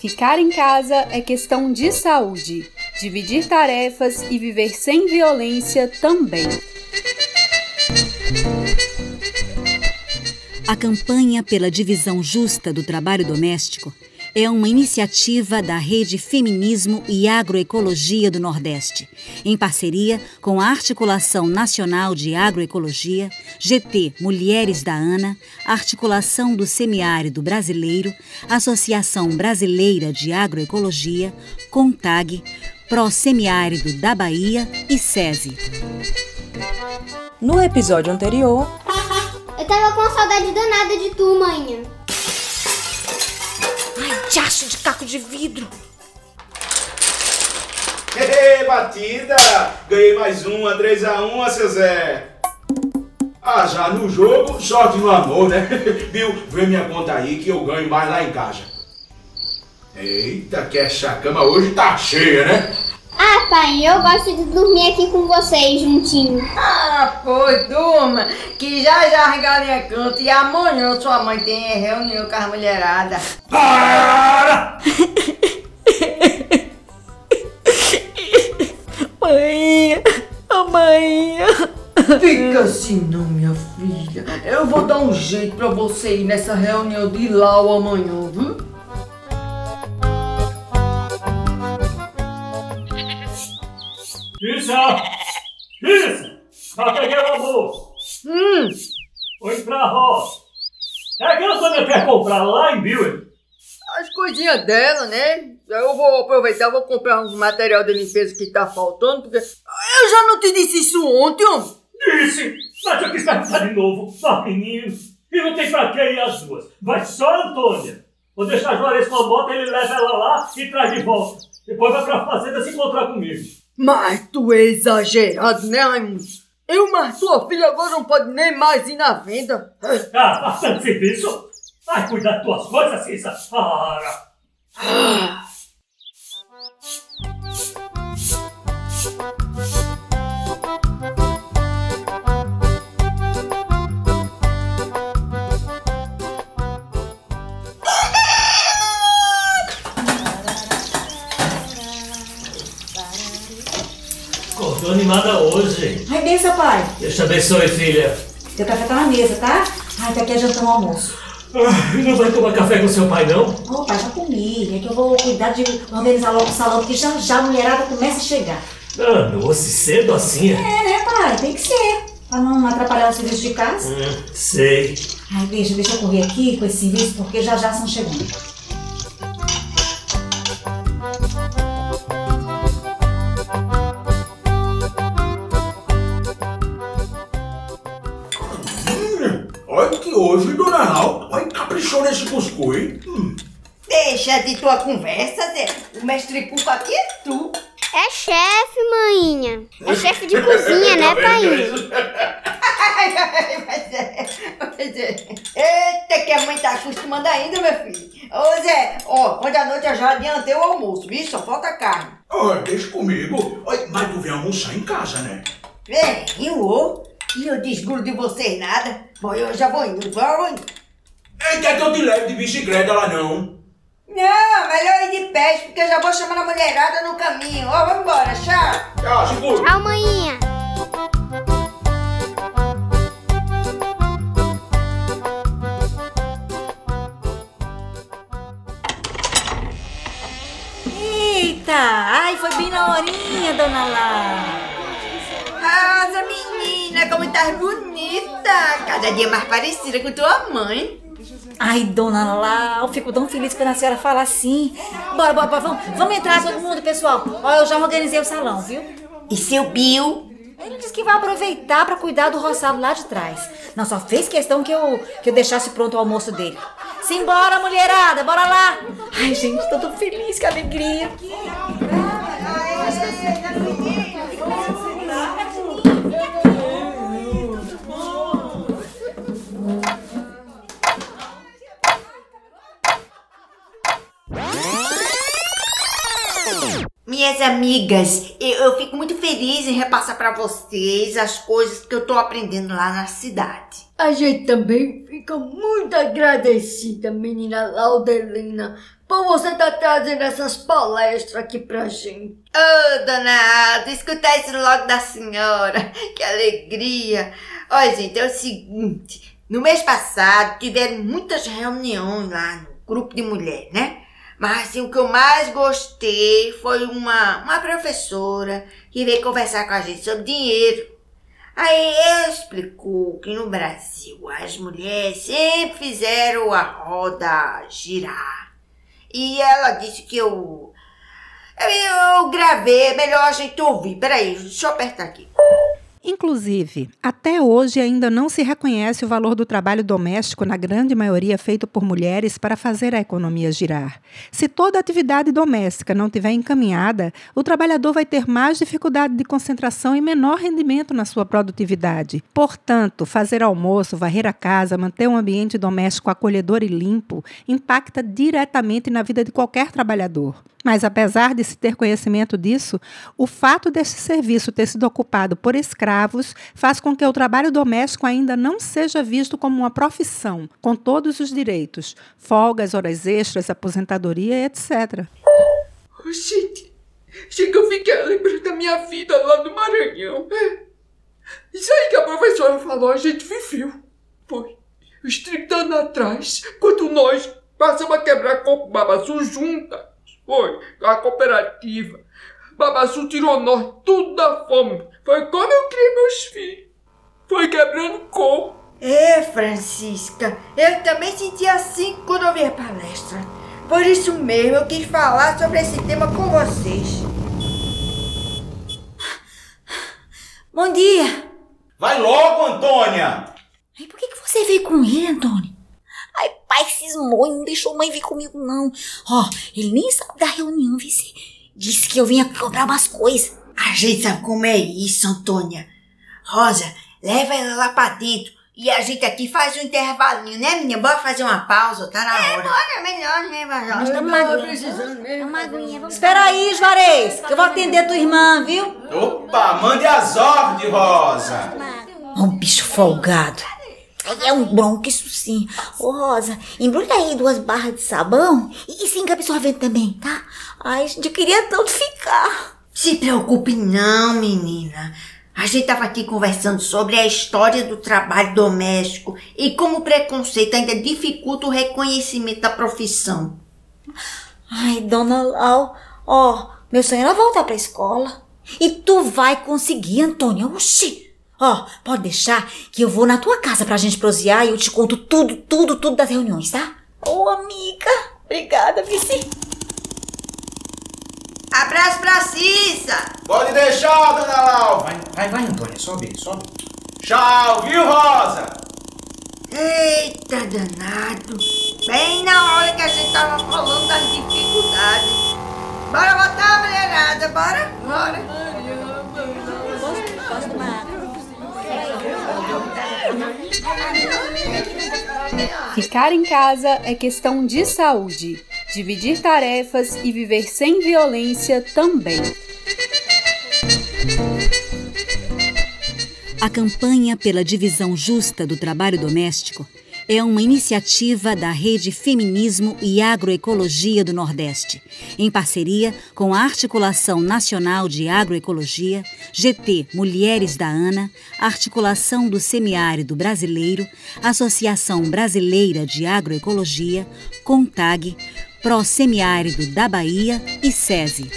Ficar em casa é questão de saúde. Dividir tarefas e viver sem violência também. A campanha pela divisão justa do trabalho doméstico é uma iniciativa da Rede Feminismo e Agroecologia do Nordeste, em parceria com a Articulação Nacional de Agroecologia, GT Mulheres da ANA, Articulação do Semiárido Brasileiro, Associação Brasileira de Agroecologia, CONTAG, Pro Semiárido da Bahia e SESI. No episódio anterior, eu tava com saudade danada de tu, manhã. De caco de vidro. Ei, batida! Ganhei mais uma, 3x1, seu Zé. Ah, já no jogo, sorte no amor, né? Bill, vê minha conta aí que eu ganho mais lá em casa. Eita, que essa cama hoje tá cheia, né? Ah, pai, eu gosto de dormir aqui com vocês juntinho. Ah, pois durma, que já já a galinha canta e amanhã sua mãe tem reunião com as mulheradas. Para! mãe, a mãe. Fica assim não, minha filha. Eu vou dar um jeito pra você ir nessa reunião de Lau amanhã, viu? Isa! Isa! Já peguei o almoço! Hum! Foi pra roça! É que você quer comprar lá em Bill. As coisinhas dela, né? Eu vou aproveitar, vou comprar uns material de limpeza que tá faltando, porque. Eu já não te disse isso ontem, homem! Disse! Mas eu quis perguntar de novo, só menino. E não tem pra que ir as duas. Vai só Antônia. Vou deixar a Juarez com a moto, ele leva ela lá e traz de volta. Depois vai pra fazenda se encontrar comigo. Mas tu é exagerado, né, Raimundo? Eu, mas tua filha agora não pode nem mais ir na venda. Ah, bastante serviço. Vai cuidar das tuas coisas, Cissa. Para. Acordou animada hoje. Ai, benção, pai. Deus te abençoe, filha. Teu café tá na mesa, tá? Ai, tá aqui adiantando o almoço. Ah, não vai tomar café com seu pai, não? Ô, pai, já comi. É que eu vou cuidar de organizar logo o salão, porque já já a mulherada começa a chegar. Ah, doce cedo assim? É, né, pai? Tem que ser. Pra não atrapalhar o serviço de casa. Hum, sei. Ai, deixa, deixa eu correr aqui com esse serviço, porque já já estão chegando. Hoje, dona olha, caprichou nesse cuscuz, hein? Hum. Deixa de tua conversa, Zé. O mestre Cuco aqui é tu. É chefe, maninha. É chefe de cozinha, né, pai? Ai, ai, mas é, é. Eita, que a mãe tá acostumando ainda, meu filho. Ô, Zé, ó, ontem à noite eu já adiantei o almoço, viu? Só falta carne. Olha, deixa comigo. Mas tu vem almoçar em casa, né? Vem, ô. E eu desgrudo de vocês nada. Bom, eu já vou indo, vou indo. Ei, quer que eu te leve de bicicleta lá, não? Não, melhor ir de pé, porque eu já vou chamando a mulherada no caminho. Ó, vamos embora, tchau. Tchau, seguro. Tchau, maninha. Eita! Ai, foi bem na horinha, dona Lá. Rosa, menina, como tá bonita. Cada dia mais parecida com tua mãe. Ai, dona Lá, eu fico tão feliz quando a senhora fala assim. Bora, bora, bora, vamos, vamos entrar todo mundo, pessoal. Ó, eu já organizei o salão, viu? E seu Bill? Ele disse que vai aproveitar pra cuidar do roçado lá de trás. Não, só fez questão que eu, que eu deixasse pronto o almoço dele. Simbora, mulherada, bora lá. Ai, gente, tô tão feliz, que alegria. Amigas, eu, eu fico muito feliz em repassar pra vocês as coisas que eu tô aprendendo lá na cidade. A gente também fica muito agradecida, menina Laudelina, por você estar tá trazendo essas palestras aqui pra gente. Ô, oh, dona Alda, escutar isso logo da senhora. Que alegria. Olha, gente, é o seguinte. No mês passado, tiveram muitas reuniões lá no grupo de mulher, né? Mas assim, o que eu mais gostei foi uma, uma professora que veio conversar com a gente sobre dinheiro. Aí ela explicou que no Brasil as mulheres sempre fizeram a roda girar. E ela disse que eu. Eu, gravei, é melhor a gente ouvir. Peraí, deixa eu apertar aqui. Inclusive, até hoje ainda não se reconhece o valor do trabalho doméstico, na grande maioria feito por mulheres, para fazer a economia girar. Se toda atividade doméstica não estiver encaminhada, o trabalhador vai ter mais dificuldade de concentração e menor rendimento na sua produtividade. Portanto, fazer almoço, varrer a casa, manter um ambiente doméstico acolhedor e limpo impacta diretamente na vida de qualquer trabalhador. Mas, apesar de se ter conhecimento disso, o fato deste serviço ter sido ocupado por escravos faz com que o trabalho doméstico ainda não seja visto como uma profissão, com todos os direitos, folgas, horas extras, aposentadoria, etc. Oh, gente, chega eu fiquei lembrando da minha vida lá no Maranhão. Isso aí que a professora falou, a gente viveu. Foi uns 30 anos atrás, quando nós passamos a quebrar coco babaçu juntas. Foi, a cooperativa. Babassu tirou nós tudo da fome. Foi como eu criei meus filhos. Foi quebrando coco. É, Francisca, eu também senti assim quando ouvi a palestra. Por isso mesmo eu quis falar sobre esse tema com vocês. Bom dia. Vai logo, Antônia. E por que, que você veio com ele, Antônio? Ai, pai cismou e não deixou mãe vir comigo, não. Ó, oh, ele nem sabe da reunião, vice. Disse que eu vinha cobrar umas coisas. A gente sabe como é isso, Antônia. Rosa, leva ela lá pra dentro. E a gente aqui faz um intervalinho, né, menina? Bora fazer uma pausa, tá na é, hora. É, bora, melhor, né, Major? Nós estamos precisando mesmo. Uma aguinha, vamos... Espera aí, Juarez, que eu vou atender tua irmã, viu? Opa, mande as ordens, Rosa. Um bicho folgado. É um bronco, isso sim. Ô, Rosa, embrulha aí duas barras de sabão e cinco absorvente também, tá? Ai, gente, eu queria tanto ficar. Se preocupe não, menina. A gente tava aqui conversando sobre a história do trabalho doméstico e como o preconceito ainda dificulta o reconhecimento da profissão. Ai, dona Lau, ó, meu sonho era voltar pra escola. E tu vai conseguir, Antônia. Oxi! Ó, oh, pode deixar que eu vou na tua casa pra gente prosear e eu te conto tudo, tudo, tudo das reuniões, tá? Ô, oh, amiga. Obrigada, Vici. Abraço pra Cissa. Pode deixar, dona Lau. Vai, vai, vai, Antônia. Sobe, sobe. Tchau, viu, Rosa? Eita, danado. Bem na hora que a gente tava Ficar em casa é questão de saúde. Dividir tarefas e viver sem violência também. A campanha pela divisão justa do trabalho doméstico é uma iniciativa da Rede Feminismo e Agroecologia do Nordeste, em parceria com a Articulação Nacional de Agroecologia, GT Mulheres da ANA, Articulação do Semiárido Brasileiro, Associação Brasileira de Agroecologia, CONTAG, Pro Semiárido da Bahia e SESI.